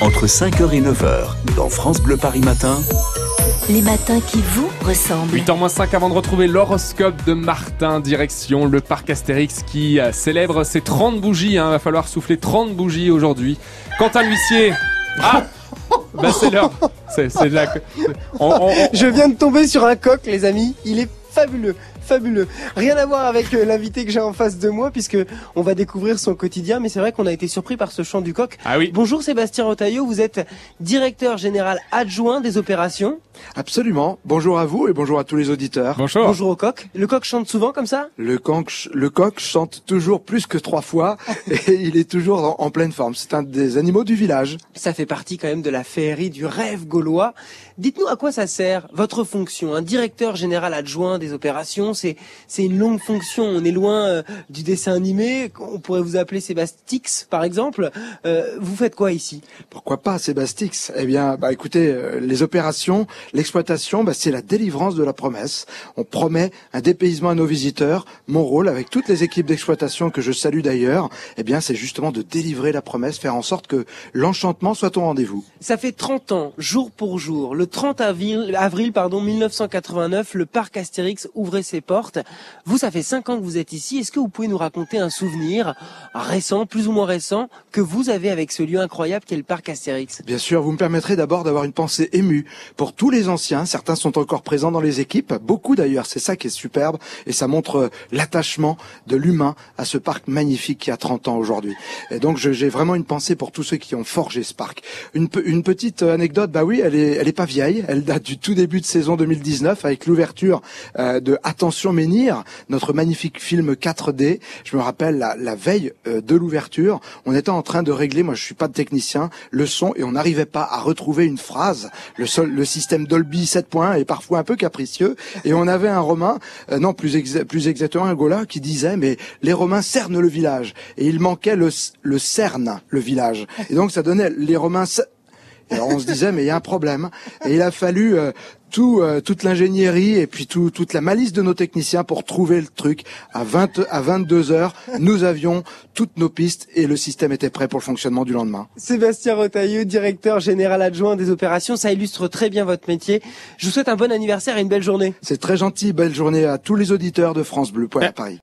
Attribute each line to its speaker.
Speaker 1: entre 5h et 9h, dans France Bleu Paris Matin.
Speaker 2: Les matins qui vous ressemblent.
Speaker 3: 8h-5 avant de retrouver l'horoscope de Martin, direction le parc Astérix qui euh, célèbre ses 30 bougies. Il va falloir souffler 30 bougies aujourd'hui. Quentin l'huissier. Ah Bah c'est l'heure. C'est, c'est là que- on- on- on-
Speaker 4: Je viens de tomber sur un coq, les amis. Il est fabuleux, fabuleux. Rien à voir avec euh, l'invité que j'ai en face de moi, puisque on va découvrir son quotidien. Mais c'est vrai qu'on a été surpris par ce chant du coq.
Speaker 3: Ah oui.
Speaker 4: Bonjour Sébastien Rotaillot, vous êtes directeur général adjoint des opérations.
Speaker 5: Absolument. Bonjour à vous et bonjour à tous les auditeurs.
Speaker 3: Bonjour.
Speaker 4: Bonjour au coq. Le coq chante souvent comme ça?
Speaker 5: Le coq, le coq chante toujours plus que trois fois et il est toujours en, en pleine forme. C'est un des animaux du village.
Speaker 4: Ça fait partie quand même de la féerie du rêve gaulois. Dites-nous à quoi ça sert votre fonction, un directeur général adjoint des opérations. C'est c'est une longue fonction. On est loin euh, du dessin animé. On pourrait vous appeler Sébastix par exemple. Euh, vous faites quoi ici?
Speaker 5: Pourquoi pas Sébastix? Eh bien, bah écoutez, euh, les opérations, l'exploitation, bah, c'est la délivrance de la promesse. On promet un dépaysement à nos visiteurs. Mon rôle, avec toutes les équipes d'exploitation que je salue d'ailleurs, eh bien, c'est justement de délivrer la promesse, faire en sorte que l'enchantement soit au rendez-vous.
Speaker 4: Ça fait 30 ans, jour pour jour. Le 30 avril, avril pardon, 1989, le parc Astérix ouvrait ses Vous, ça fait 5 ans que vous êtes ici. Est-ce que vous pouvez nous raconter un souvenir récent, plus ou moins récent, que vous avez avec ce lieu incroyable qu'est le parc Astérix?
Speaker 5: Bien sûr, vous me permettrez d'abord d'avoir une pensée émue pour tous les anciens. Certains sont encore présents dans les équipes, beaucoup d'ailleurs. C'est ça qui est superbe et ça montre euh, l'attachement de l'humain à ce parc magnifique qui a 30 ans aujourd'hui. Et donc j'ai vraiment une pensée pour tous ceux qui ont forgé ce parc. Une, une petite euh, anecdote, bah oui, elle est, elle est pas vieille. Elle date du tout début de saison 2019 avec l'ouverture euh, de Attention Menhir, notre magnifique film 4D. Je me rappelle la, la veille euh, de l'ouverture, on était en train de régler, moi je suis pas de technicien, le son et on n'arrivait pas à retrouver une phrase. Le, le système Dolby 7.1 est parfois un peu capricieux et on avait un Romain, euh, non plus, plus exactement un Gaulin qui disait mais les Romains cernent le village et il manquait le, le cerne le village et donc ça donnait les Romains alors on se disait mais il y a un problème et il a fallu euh, tout, euh, toute l'ingénierie et puis tout, toute la malice de nos techniciens pour trouver le truc à 20 à 22 heures nous avions toutes nos pistes et le système était prêt pour le fonctionnement du lendemain.
Speaker 4: Sébastien Rotaillot, directeur général adjoint des opérations. Ça illustre très bien votre métier. Je vous souhaite un bon anniversaire et une belle journée.
Speaker 5: C'est très gentil, belle journée à tous les auditeurs de France Bleu à Paris.